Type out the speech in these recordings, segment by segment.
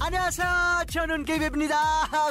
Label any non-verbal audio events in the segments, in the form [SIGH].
Anasa, Chonun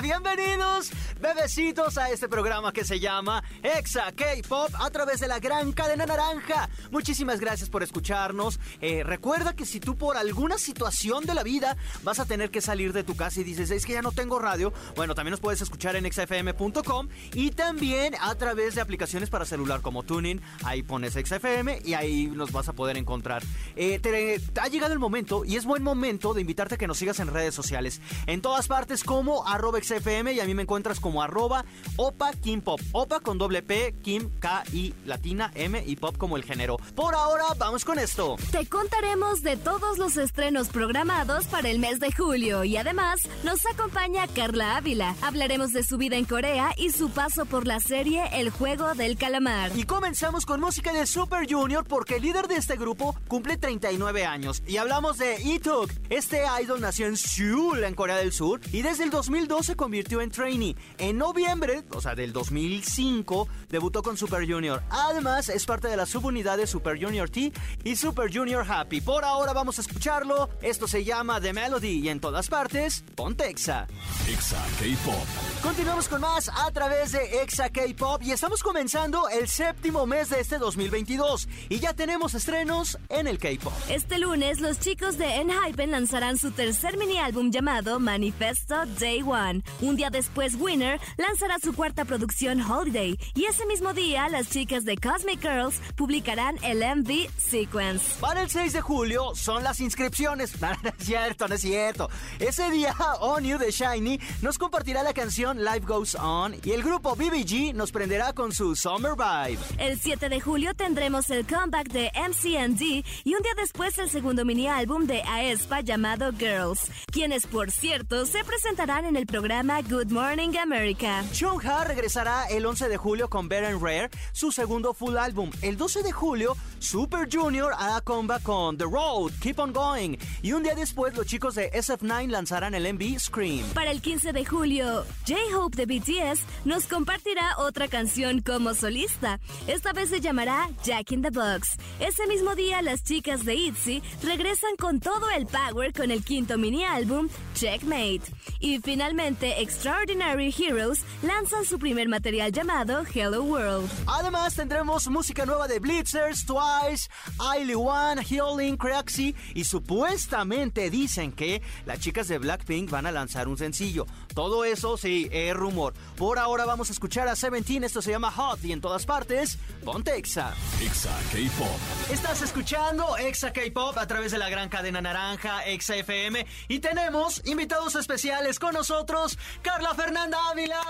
Bienvenidos, bebecitos, a este programa que se llama Exa K-Pop a través de la gran cadena naranja. Muchísimas gracias por escucharnos. Eh, recuerda que si tú por alguna situación de la vida vas a tener que salir de tu casa y dices, es que ya no tengo radio, bueno, también nos puedes escuchar en exafm.com y también a través de aplicaciones para celular como Tuning. Ahí pones XFM y ahí nos vas a poder encontrar. Eh, te, ha llegado el momento y es buen momento de invitarte a que nos sigas en redes sociales. En todas partes como arroba XFM y a mí me encuentras como arroba Opa Kim Pop. Opa con doble P, Kim, K, I, latina, M y pop como el género. Por ahora, vamos con esto. Te contaremos de todos los estrenos programados para el mes de julio y además nos acompaña Carla Ávila. Hablaremos de su vida en Corea y su paso por la serie El Juego del Calamar. Y comenzamos con música de Super Junior porque el líder de este grupo cumple 39 años. Y hablamos de Ituk. Este idol nació en Seoul en Corea del Sur y desde el 2002 se convirtió en trainee. En noviembre, o sea, del 2005, debutó con Super Junior. Además, es parte de la subunidad de Super Junior T y Super Junior Happy. Por ahora vamos a escucharlo. Esto se llama The Melody y en todas partes, ponte Exa. Exa K-Pop. Continuamos con más a través de Exa K-Pop y estamos comenzando el séptimo mes de este 2022 y ya tenemos estrenos en el K-Pop. Este lunes, los chicos de Enhypen lanzarán su tercer mini álbum llamado Manifesto Day One. Un día después, Winner lanzará su cuarta producción Holiday y ese mismo día las chicas de Cosmic Girls publicarán el MV Sequence. Para el 6 de julio son las inscripciones. [LAUGHS] No, es cierto, no es cierto. Ese día, On You de Shiny nos compartirá la canción Life Goes On y el grupo BBG nos prenderá con su Summer Vibe. El 7 de julio tendremos el comeback de MCND y un día después el segundo mini álbum de Aespa llamado Girls, quienes por cierto, se presentarán en el programa Good Morning America. Ha regresará el 11 de julio con Better Rare, su segundo full álbum. El 12 de julio, Super Junior hará comeback con The Road, Keep On Going. Y un día después, los chicos de SF9 lanzarán el MV Scream. Para el 15 de julio, J-Hope de BTS nos compartirá otra canción como solista. Esta vez se llamará Jack in the Box. Ese mismo día, las chicas de ITZY regresan con todo el power con el quinto mini álbum Checkmate. Y finalmente, Extraordinary Heroes lanzan su primer material llamado Hello World. Además, tendremos música nueva de Blitzers, Twice, Ailey One, Healing, Craxy y supuestamente dicen que las chicas de Blackpink van a lanzar un sencillo. Todo eso sí, es rumor. Por ahora vamos a escuchar a Seventeen, esto se llama Hot y en todas partes, ponte Exa. Exa K-Pop. Estás escuchando Exa K-Pop a través de la gran cadena naranja, Exa FM y tenemos invitados especiales con nosotros, Carla Fernanda Ávila.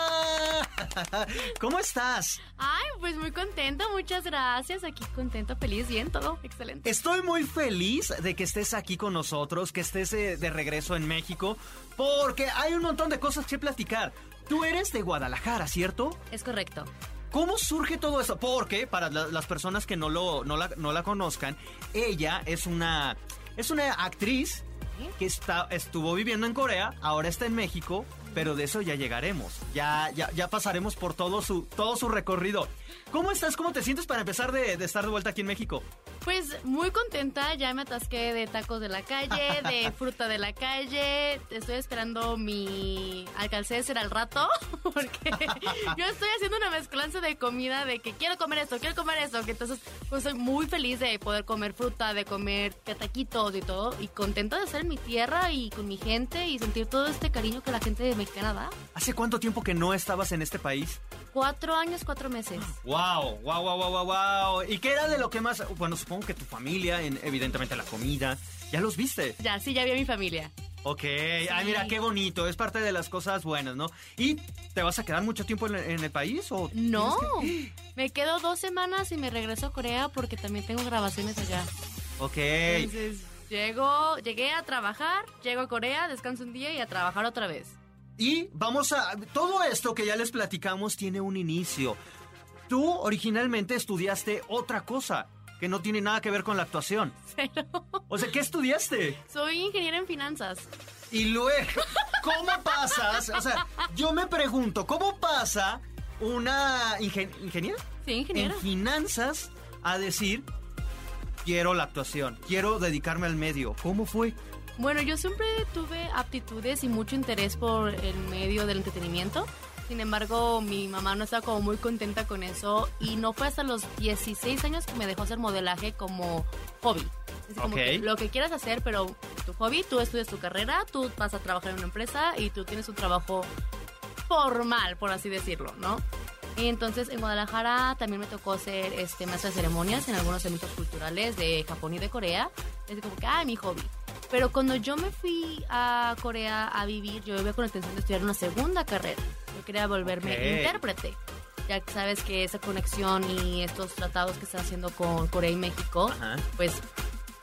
[LAUGHS] ¿Cómo estás? Ay, pues muy contenta, muchas gracias. Aquí contento, feliz, bien, todo excelente. Estoy muy feliz de que estés aquí con nosotros, que estés eh, de regreso en México, porque hay un montón de cosas que platicar. Tú eres de Guadalajara, ¿cierto? Es correcto. ¿Cómo surge todo eso? Porque, para las personas que no, lo, no, la, no la conozcan, ella es una, es una actriz que está, estuvo viviendo en Corea, ahora está en México, pero de eso ya llegaremos. Ya, ya, ya pasaremos por todo su, todo su recorrido. ¿Cómo estás? ¿Cómo te sientes para empezar de, estar de vuelta aquí en México? Pues muy contenta, ya me atasqué de tacos de la calle, de [LAUGHS] fruta de la calle. Estoy esperando mi alcalcéser al rato, [LAUGHS] porque yo estoy haciendo una mezclanza de comida de que quiero comer esto, quiero comer esto. Que entonces, pues soy muy feliz de poder comer fruta, de comer taquitos y todo. Y contenta de estar en mi tierra y con mi gente y sentir todo este cariño que la gente mexicana da. ¿Hace cuánto tiempo que no estabas en este país? Cuatro años, cuatro meses. Wow, wow, wow, wow, wow, ¿Y qué era de lo que más? Bueno, supongo que tu familia, evidentemente la comida. ¿Ya los viste? Ya, sí, ya vi a mi familia. Ok, ay, mira, qué bonito, es parte de las cosas buenas, ¿no? ¿Y te vas a quedar mucho tiempo en, el país o...? No, [GASPS] me quedo dos semanas y me regreso a Corea porque también tengo grabaciones allá. Ok. Entonces, llego, llegué a trabajar, llego a Corea, descanso un día y a trabajar otra vez. Y vamos a... Todo esto que ya les platicamos tiene un inicio. Tú originalmente estudiaste otra cosa. que no tiene nada que ver con la actuación. Pero O sea, ¿qué estudiaste? soy ingeniera en finanzas. Y luego, ¿cómo pasas? O sea, yo me pregunto, ¿cómo pasa una ingen- ingeniera Sí, ingeniera. en finanzas a decir, quiero la actuación, quiero dedicarme al medio? ¿Cómo fue? Bueno, yo siempre tuve aptitudes y mucho interés por el medio del entretenimiento. Sin embargo, mi mamá no estaba como muy contenta con eso y no fue hasta los 16 años que me dejó hacer modelaje como hobby. Es como que lo que quieras hacer, pero tu hobby, tú estudias tu carrera, tú vas a trabajar en una empresa y tú tienes un trabajo formal, por así decirlo, ¿no? Y entonces en Guadalajara también me tocó ser este, maestra de ceremonias en algunos eventos culturales de Japón y de Corea. Es como que, ah, mi hobby. Pero cuando yo me fui a Corea a vivir, yo iba con la intención de estudiar una segunda carrera. Yo quería volverme intérprete. Ya que sabes que esa conexión y estos tratados que están haciendo con Corea y México, Ajá. pues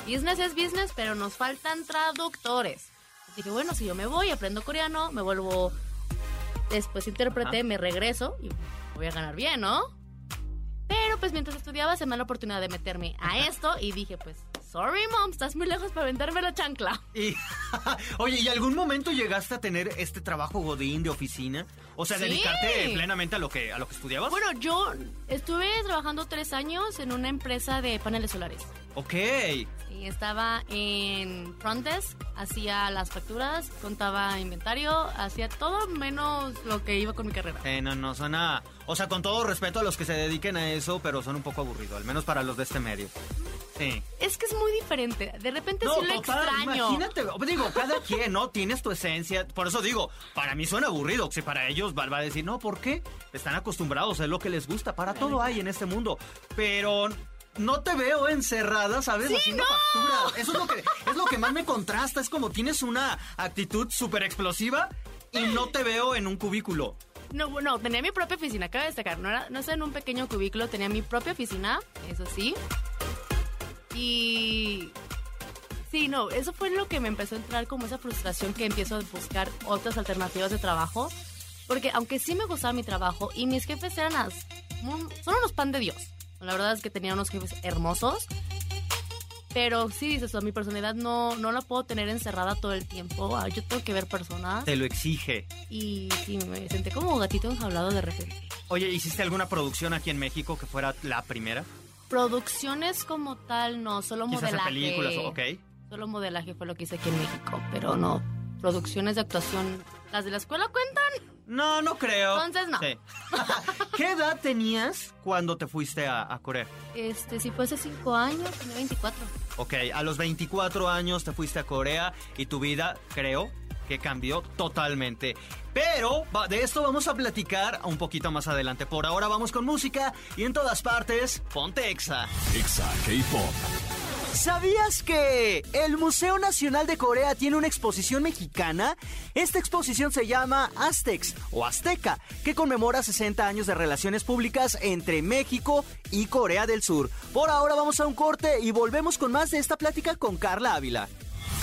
business es business, pero nos faltan traductores. Dije, bueno, si yo me voy, aprendo coreano, me vuelvo después intérprete, Ajá. me regreso y voy a ganar bien, ¿no? Pero pues mientras estudiaba se me da la oportunidad de meterme a [LAUGHS] esto y dije, pues, sorry mom, estás muy lejos para aventarme la chancla. [LAUGHS] Y, [LAUGHS] oye, ¿y algún momento llegaste a tener este trabajo godín de oficina? O sea, Sí. dedicarte plenamente a lo que a lo que estudiabas. Bueno, yo estuve trabajando tres años en una empresa de paneles solares. Ok. Y estaba en front desk, hacía las facturas, contaba inventario, hacía todo menos lo que iba con mi carrera. Eh, no, no, suena... O sea, con todo respeto a los que se dediquen a eso, pero son un poco aburrido, al menos para los de este medio. Sí. Es que es muy diferente. De repente No, sí lo total, extraño. imagínate, [LAUGHS] digo, cada quien, ¿no? Tienes tu esencia. Por eso digo, para mí suena aburrido. Si para ellos va, va a decir, no, ¿por qué? Están acostumbrados, es lo que les gusta. Para todo hay en este mundo. Pero no te veo encerrada, ¿sabes? Haciendo factura. Eso es lo, que, es lo que más me contrasta. Es como tienes una actitud súper explosiva y no te veo en un cubículo. No, no, tenía mi propia oficina, cabe destacar. No, era, no estaba en un pequeño cubículo, tenía mi propia oficina, eso sí. Y... Sí, no, eso fue lo que me empezó a entrar como esa frustración que empiezo a buscar otras alternativas de trabajo. Porque aunque sí me gustaba mi trabajo y mis jefes eran un- Son unos pan de Dios. La verdad es que tenía unos jefes hermosos. Pero sí, dices, tú, mi personalidad no, no la puedo tener encerrada todo el tiempo. Yo tengo que ver personas. Te lo exige. Y sí, me senté como gatito enjaulado de repente. Oye, ¿hiciste alguna producción aquí en México que fuera la primera? Producciones como tal, no, solo Quizás modelaje. películas, ok. Solo modelaje fue lo que hice aquí en México, pero no. Producciones de actuación, ¿las de la escuela cuentan? No, no creo. Entonces, no. Sí. [LAUGHS] ¿Qué edad tenías cuando te fuiste a, a Corea? Este, si fue hace cinco años, tenía 24. Ok, a los 24 años te fuiste a Corea y tu vida, creo, que cambió totalmente. Pero de esto vamos a platicar un poquito más adelante. Por ahora vamos con música y en todas partes, ponte Exa. Exa K-Pop. ¿Sabías que el Museo Nacional de Corea tiene una exposición mexicana? Esta exposición se llama Aztecs o Azteca, que conmemora 60 años de relaciones públicas entre México y Corea del Sur. Por ahora vamos a un corte y volvemos con más de esta plática con Carla Ávila.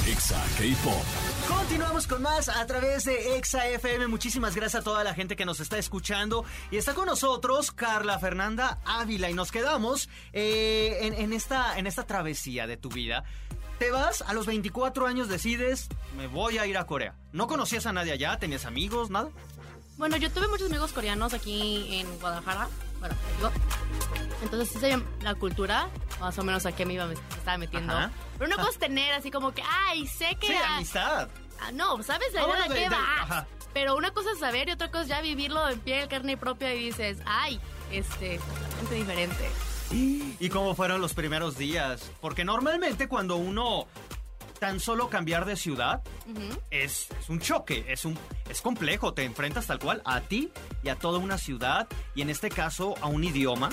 Exa K-Pop. Continuamos con más a través de Exa FM. Muchísimas gracias a toda la gente que nos está escuchando. Y está con nosotros Carla Fernanda Ávila. Y nos quedamos eh, en, en esta, en esta travesía de tu vida. Te vas, a los 24 años decides, me voy a ir a Corea. ¿No conocías a nadie allá? ¿Tenías amigos? ¿Nada? Bueno, yo tuve muchos amigos coreanos aquí en Guadalajara. Bueno, digo. Entonces sí sabía la cultura, más o menos a qué me iba me estaba metiendo. Ajá. Pero una cosa es tener así como que, ay, sé que... Sí, amistad. Ah, no, ¿sabes la qué de- vas? Pero una cosa es saber y otra cosa es ya vivirlo en piel, carne propia y dices, ay, este, totalmente diferente. [GASPS] ¿Y cómo fueron los primeros días? Porque normalmente cuando uno tan solo cambiar de ciudad Ujú. es, es un choque, es un es complejo, te enfrentas tal cual a ti y a toda una ciudad y en este caso a un idioma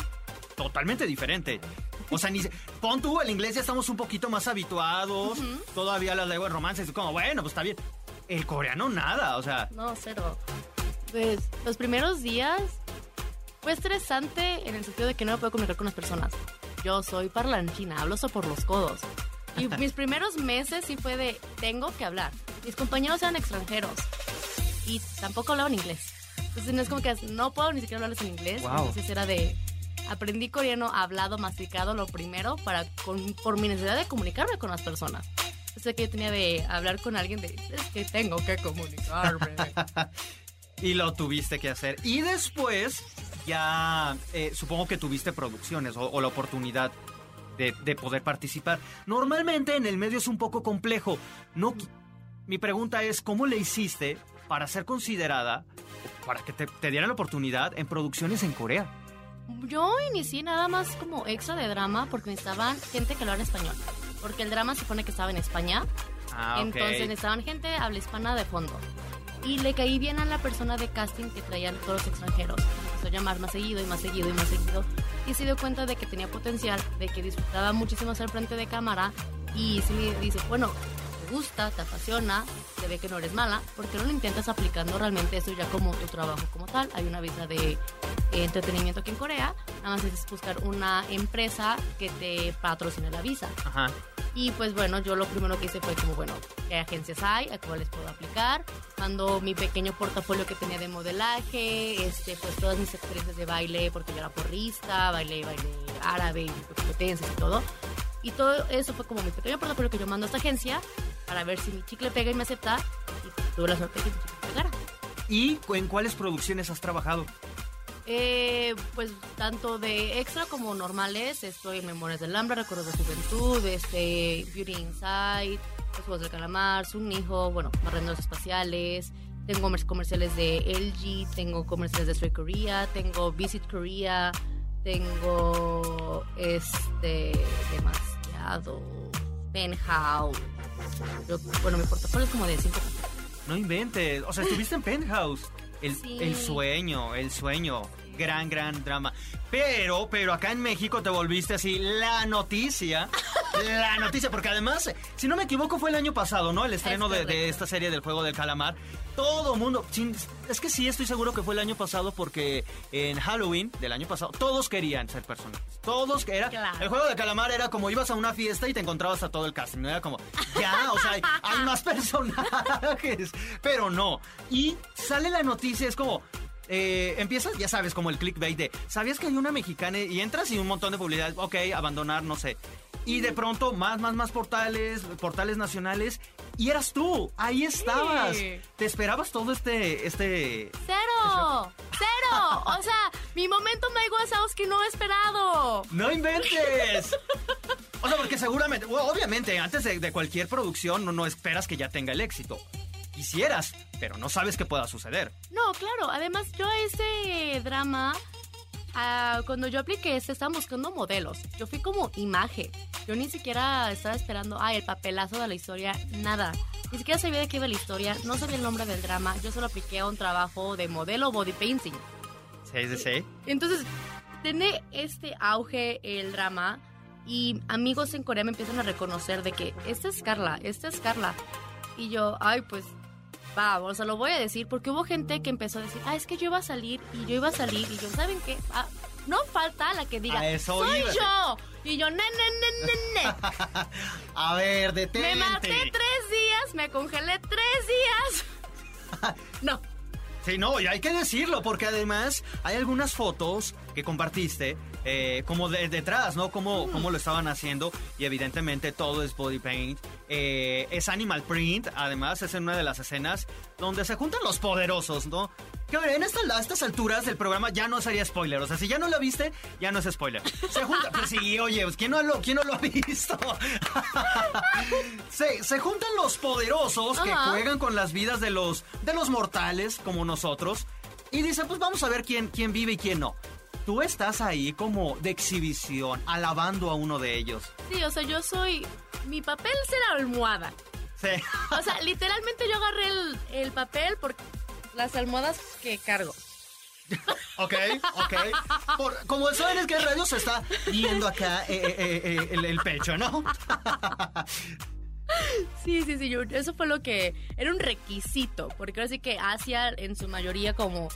totalmente diferente. O sea, ni pon tú el inglés ya estamos un poquito más habituados, todavía las lenguas romances, como bueno, pues está bien. El coreano nada, o sea, No, cero. Pues los primeros días fue estresante en el sentido de que no me puedo comunicar con las personas. Yo soy parlanchina, hablo por los codos. Y mis primeros meses sí fue de, tengo que hablar. Mis compañeros eran extranjeros y tampoco hablaban inglés. Entonces no es como que no puedo ni siquiera hablarles en inglés. Wow. Entonces era de, aprendí coreano hablado, masticado, lo primero, para con, por mi necesidad de comunicarme con las personas. Sé que yo tenía de hablar con alguien de, es que tengo que comunicarme. [LAUGHS] y lo tuviste que hacer. Y después ya eh, supongo que tuviste producciones o, o la oportunidad de, de, poder participar. Normalmente en el medio es un poco complejo. No, mi pregunta es, ¿cómo le hiciste para ser considerada, para que te, te dieran la oportunidad en producciones en Corea? Yo inicié nada más como extra de drama porque necesitaban gente que hablara español. Porque el drama se supone que estaba en España. Ah. Entonces necesitaban gente habla hispana de fondo. Y le caí bien a la persona de casting que traían todos los extranjeros. Empezó a llamar más seguido y más seguido y más seguido. Y se dio cuenta de que tenía potencial, de que disfrutaba muchísimo ser frente de cámara. Y sí me dice, bueno, te gusta, te apasiona, se ve que no eres mala, ¿por qué no lo intentas aplicando realmente eso ya como tu trabajo como tal? Hay una visa de eh, entretenimiento aquí en Corea, nada más es buscar una empresa que te patrocine la visa. Ajá. Y pues bueno, yo lo primero que hice fue como, bueno, ¿qué agencias hay? ¿A cuáles puedo aplicar? Mando mi pequeño portafolio que tenía de modelaje, este, pues todas mis experiencias de baile, porque yo era porrista, bailé, baile árabe, y competencias y todo. Y todo eso fue como mi pequeño portafolio que yo mando a esta agencia para ver si mi chicle pega y me acepta. Y tuve la suerte que mi chicle pegara. ¿Y en cuáles producciones has trabajado? Eh, pues tanto de extra como normales, estoy en Memorias del Hambre, Recuerdos de Juventud, este, Beauty Inside, Los Juegos del Calamar, Sun Hijo, bueno, Marrendos Espaciales, tengo comerciales de LG, tengo comerciales de Stray Korea, tengo Visit Korea, tengo este, demasiado, Penthouse. Yo, bueno, mi portafolio es como de 5 No inventes. O sea, estuviste en Penthouse. El, Sí. el sueño, el sueño. Gran, gran drama. Pero, pero acá en México te volviste así la noticia. La noticia, porque además, si no me equivoco, fue el año pasado, ¿no? El estreno de, esta serie del juego del calamar. Todo mundo. sin- es que sí, estoy seguro que fue el año pasado porque en Halloween del año pasado todos querían ser personajes. Todos que era. Claro. El juego del calamar era como ibas a una fiesta y te encontrabas a todo el casting. Era como, ya, o sea, hay, hay más [LAUGHS] personajes. Pero no. Y sale la noticia, es como. Eh, empiezas, ya sabes, como el clickbait de, ¿sabías que hay una mexicana? Y entras y un montón de publicidad, ok, abandonar, no sé. Y de pronto, más, más, más portales, portales nacionales, y eras tú, ahí estabas. Te esperabas todo este, este... ¡Cero! ¡Cero! O sea, mi momento Mike Wazowski no esperado. ¡No inventes! O sea, porque seguramente, bueno, obviamente, antes de, de cualquier producción no, no esperas que ya tenga el éxito. Quisieras, pero no sabes qué pueda suceder. No, claro. Además, yo a ese drama, ah, cuando yo apliqué, se estaban buscando modelos. Yo fui como imagen. Yo ni siquiera estaba esperando, ay, el papelazo de la historia, nada. Ni siquiera sabía de qué iba la historia, no sabía el nombre del drama. Yo solo apliqué a un trabajo de modelo body painting. Sí, sí, sí. Entonces, tiene este auge el drama y amigos en Corea me empiezan a reconocer de que esta es Carla, esta es Carla. Y yo, ay, pues, va, o sea, lo voy a decir porque hubo gente que empezó a decir, ah, es que yo iba a salir y yo iba a salir y yo, ¿saben qué? Ah, no falta la que diga, eso soy iba. yo. Y yo, ne, ne, ne, ne, ne. [LAUGHS] A ver, detente. Me maté tres días, me congelé tres días. [LAUGHS] No, Sí, no, y hay que decirlo, porque además hay algunas fotos que compartiste eh, como de detrás, ¿no? Como, como lo estaban haciendo y evidentemente todo es body paint. Eh, es animal print, además es en una de las escenas donde se juntan los poderosos, ¿no? Que a ver, en esta- a estas alturas del programa ya no sería spoiler, o sea, si ya no lo viste, ya no es spoiler. Se juntan, pues sí, oye, pues, ¿quién no lo, quién no lo ha visto? [LAUGHS] se, se juntan los poderosos que juegan con las vidas de los, de los mortales como nosotros. Y dice, pues vamos a ver quién, quién vive y quién no. Tú estás ahí como de exhibición, alabando a uno de ellos. sí, o sea, yo soy, mi papel será almohada. Sí. O sea, literalmente yo agarré el, el papel por las almohadas que cargo. [LAUGHS] Ok, ok. Por- como eso en el que radio se está viendo acá eh, eh, eh, eh, el, el pecho, ¿no? [LAUGHS] Sí, sí, sí, yo- eso fue lo que era un requisito, porque ahora sí que Asia en su mayoría como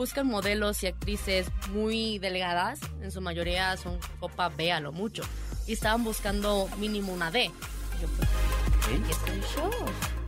buscan modelos y actrices muy delgadas, en su mayoría son copa B a lo mucho, y estaban buscando mínimo una D. Y yo, pues, aquí estoy yo.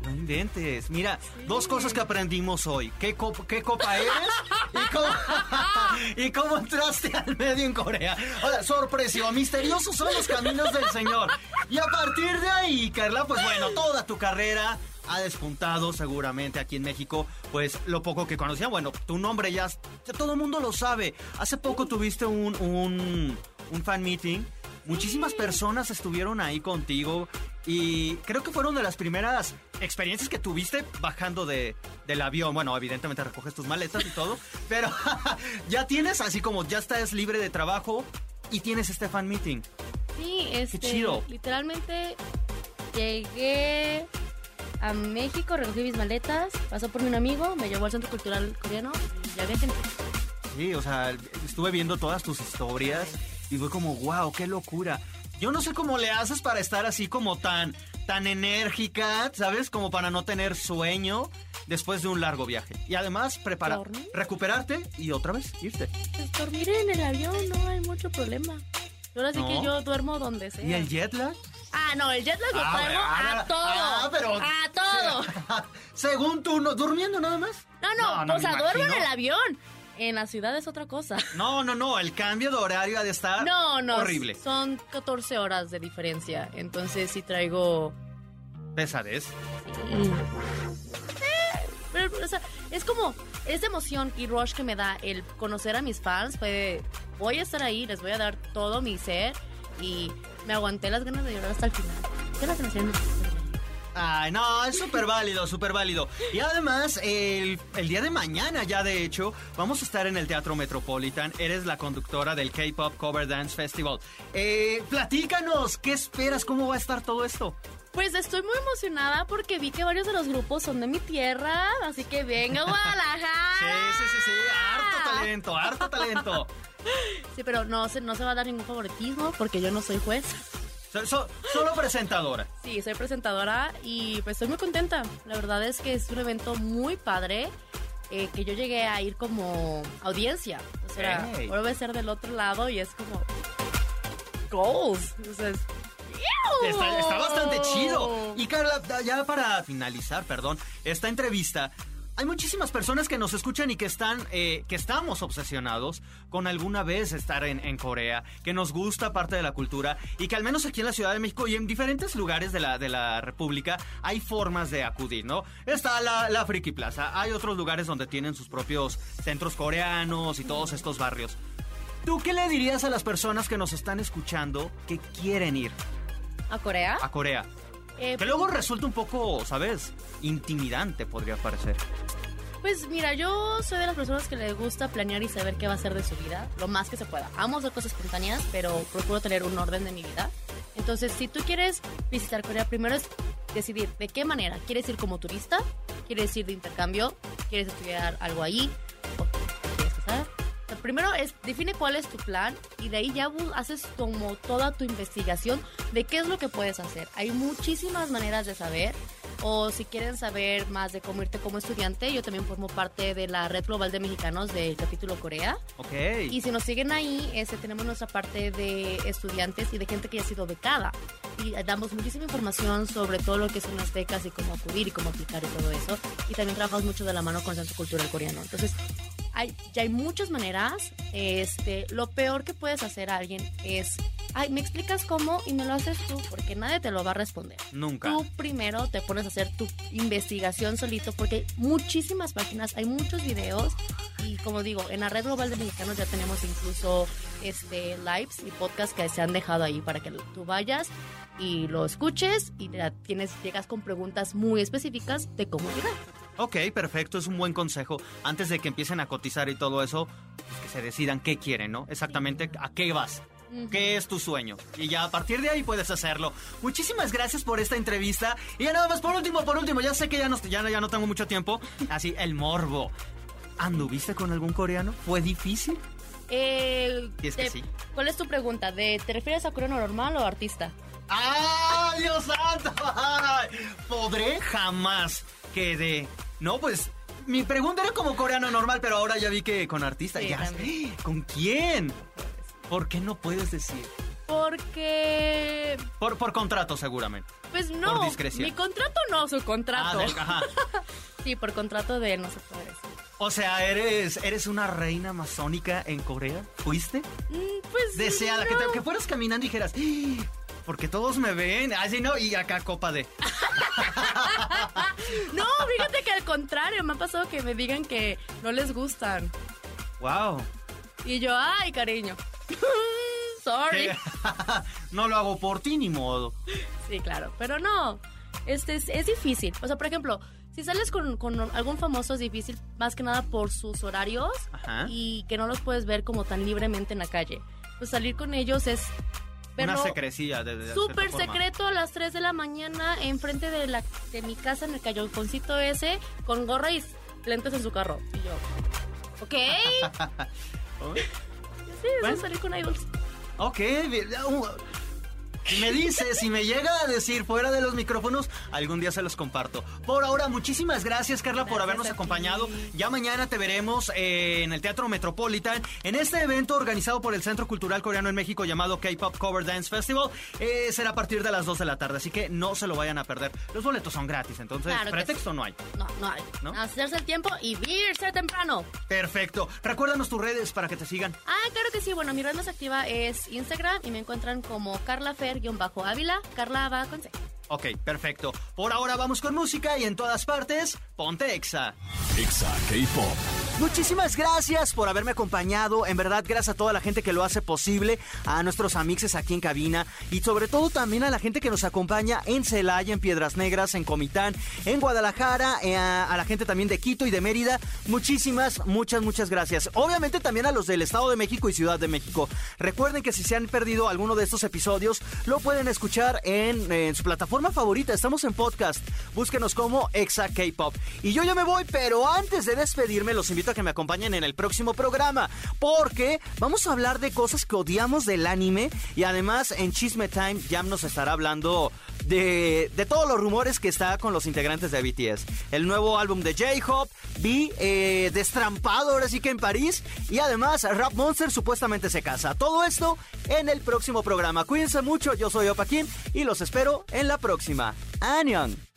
No inventes. Mira, dos cosas que aprendimos hoy. ¿Qué, cop- qué copa eres? [LAUGHS] ¿Y cómo, [LAUGHS] y cómo entraste al medio en Corea? Hola, sorpresivo, misteriosos son los caminos del Señor. Y a partir de ahí, Carla, pues bueno, toda tu carrera ha despuntado seguramente aquí en México. Pues lo poco que conocía, bueno, tu nombre ya, ya todo el mundo lo sabe. Hace poco tuviste un, un, un fan meeting. Muchísimas personas estuvieron ahí contigo y creo que fueron de las primeras experiencias que tuviste bajando de, del avión. Bueno, evidentemente recoges tus maletas y todo, [LAUGHS] pero [LAUGHS] ya tienes así como ya estás libre de trabajo y tienes este fan meeting. Sí, este, chido. literalmente llegué a México, recogí mis maletas, pasó por mí un amigo, me llevó al Centro Cultural Coreano y ya había gente. Sí, o sea, estuve viendo todas tus historias y fue como, wow, qué locura. Yo no sé cómo le haces para estar así como tan, tan enérgica, ¿sabes? Como para no tener sueño después de un largo viaje. Y además, prepara, ¿Dormir? recuperarte y otra vez irte. Pues dormir en el avión no hay mucho problema. Ahora sí No. que yo duermo donde sea. ¿Y el jet lag? Ah, no, el jet lag lo Ah, a todo. ah, pero- A. Según tú, ¿no? ¿durmiendo nada más? No, no, No, no o sea, duermo en el avión. En la ciudad es otra cosa. No, no, no, el cambio de horario ha de estar No, no. horrible. Son 14 horas de diferencia. Entonces sí traigo. Pesadez. Eh, pero, o sea, es como esa emoción y rush que me da el conocer a mis fans. Fue, voy a estar ahí, les voy a dar todo mi ser y me aguanté las ganas de llorar hasta el final. ¿Qué las emociones? Ay, no, es súper válido, súper válido. Y además, el, el día de mañana ya de hecho, vamos a estar en el Teatro Metropolitan. Eres la conductora del K-Pop Cover Dance Festival. Eh, platícanos, ¿qué esperas? ¿Cómo va a estar todo esto? Pues estoy muy emocionada porque vi que varios de los grupos son de mi tierra, así que venga Guadalajara. [LAUGHS] Sí, sí, sí, sí, harto talento, harto talento. Sí, pero no se, no se va a dar ningún favoritismo porque yo no soy juez. So- so- solo presentadora. Sí, soy presentadora y pues estoy muy contenta. La verdad es que es un evento muy padre eh, que yo llegué a ir como audiencia. O sea, Ey. ahora voy a ser del otro lado y es como... Goals. O sea, es- Está, está bastante chido. Y Carla, ya para finalizar, perdón, esta entrevista. Hay muchísimas personas que nos escuchan y que están, eh, que estamos obsesionados con alguna vez estar en, en Corea, que nos gusta parte de la cultura y que al menos aquí en la Ciudad de México y en diferentes lugares de la, de la República hay formas de acudir, ¿no? Está la, la Friki Plaza, hay otros lugares donde tienen sus propios centros coreanos y todos estos barrios. ¿Tú qué le dirías a las personas que nos están escuchando que quieren ir ¿A Corea? a Corea? Eh, Que luego resulta un poco, ¿sabes? Intimidante podría parecer. Pues mira, yo soy de las personas que le gusta planear y saber qué va a hacer de su vida, lo más que se pueda. Amo hacer cosas espontáneas, pero procuro tener un orden de mi vida. Entonces, si tú quieres visitar Corea, primero es decidir de qué manera. ¿Quieres ir como turista? ¿Quieres ir de intercambio? ¿Quieres estudiar algo ahí? Primero es define cuál es tu plan y de ahí ya haces como toda tu investigación de qué es lo que puedes hacer. Hay muchísimas maneras de saber o si quieren saber más de cómo irte como estudiante, yo también formo parte de la red global de mexicanos del capítulo Corea. Ok. Y si nos siguen ahí, este, tenemos nuestra parte de estudiantes y de gente que ya ha sido becada. Y damos muchísima información sobre todo lo que son las becas y cómo acudir y cómo aplicar y todo eso. Y también trabajamos mucho de la mano con el Centro Cultural Coreano. Entonces, hay, ya hay muchas maneras. Este, lo peor que puedes hacer a alguien es, ay, me explicas cómo y me lo haces tú, porque nadie te lo va a responder. Nunca. Tú primero te pones a hacer tu investigación solito porque hay muchísimas páginas, hay muchos videos y como digo, en la red global de mexicanos ya tenemos incluso este lives y podcasts que se han dejado ahí para que tú vayas y lo escuches y tienes llegas con preguntas muy específicas de cómo llegar. Ok, perfecto, es un buen consejo. Antes de que empiecen a cotizar y todo eso, pues que se decidan qué quieren, ¿no? Exactamente a qué vas. ¿Qué es tu sueño? Y ya a partir de ahí puedes hacerlo. Muchísimas gracias por esta entrevista. Y ya nada más, por último, por último, ya sé que ya no, ya, ya no tengo mucho tiempo. Así, el morbo. ¿Anduviste con algún coreano? ¿Fue difícil? Eh, Y es que te- sí. ¿Cuál es tu pregunta? ¿De, ¿Te refieres a coreano normal o artista? ¡Ah, Dios santo! [LAUGHS] ¿Podré? Jamás quedé. No, pues mi pregunta era como coreano normal, pero ahora ya vi que con artista. Sí, ya. también. ¿Con quién? ¿Por qué no puedes decir? Porque Por, por contrato, seguramente. Pues no. Por discreción. Mi contrato no, su contrato. Ah, del- ajá. [LAUGHS] sí, por contrato de él no se puede decir. O sea, ¿eres, ¿eres una reina masónica en Corea? ¿Fuiste? Mm, pues. Deseada, que, te- que fueras caminando y dijeras, "¡Ah! Porque todos me ven, así no, y acá copa de... [LAUGHS] No, fíjate que al contrario, me ha pasado que me digan que no les gustan. ¡Wow! Y yo, ay, cariño. [LAUGHS] Sorry. [LAUGHS] no lo hago por ti, ni modo. Sí, claro. Pero no, este es, es difícil. O sea, por ejemplo, si sales con, con algún famoso es difícil más que nada por sus horarios Ajá. y que no los puedes ver como tan libremente en la calle. Pues salir con ellos es... Pero Una secrecía. De, de cierta súper secreto a las 3 de la mañana enfrente de, la, de mi casa en el callejoncito ese con gorra y lentes en su carro. Y yo, ok. [LAUGHS] Sí, Bueno. salir con idols. Ok, si me dice, si me llega a decir fuera de los micrófonos, algún día se los comparto. Por ahora, muchísimas gracias, Carla, por habernos acompañado. Ya mañana te veremos eh, en el Teatro Metropolitan, en este evento organizado por el Centro Cultural Coreano en México llamado K-Pop Cover Dance Festival. Eh, será a partir de las 2 de la tarde, así que no se lo vayan a perder. Los boletos son gratis, entonces Claro pretexto sí. no hay. No, no hay. ¿No? Hacerse el tiempo y irse temprano. Perfecto. Recuérdanos tus redes para que te sigan. Ah, claro que sí. Bueno, mi red más activa es Instagram y me encuentran como. Carla va con C. Ok, perfecto. Por ahora vamos con música y en todas partes, ponte Exa. Exa K-Pop. Muchísimas gracias por haberme acompañado. En verdad, gracias a toda la gente que lo hace posible, a nuestros amixes aquí en cabina y sobre todo también a la gente que nos acompaña en Celaya, en Piedras Negras, en Comitán, en Guadalajara, eh, a, la gente también de Quito y de Mérida. Muchísimas, muchas, muchas gracias. Obviamente también a los del Estado de México y Ciudad de México. Recuerden que si se han perdido alguno de estos episodios, lo pueden escuchar en, en su plataforma favorita. Estamos en podcast. Búsquenos como Exa K-Pop. Y yo ya me voy, pero antes de despedirme, los invito a que me acompañen en el próximo programa. Porque vamos a hablar de cosas que odiamos del anime. Y además, en Chisme Time, Jam nos estará hablando de, de todos los rumores que está con los integrantes de BTS. El nuevo álbum de J-Hope, vi eh, destrampado ahora sí que en París. Y además, Rap Monster supuestamente se casa. Todo esto en el próximo programa. Cuídense mucho, yo soy Opa Kim y los espero en la próxima. ¡Anion!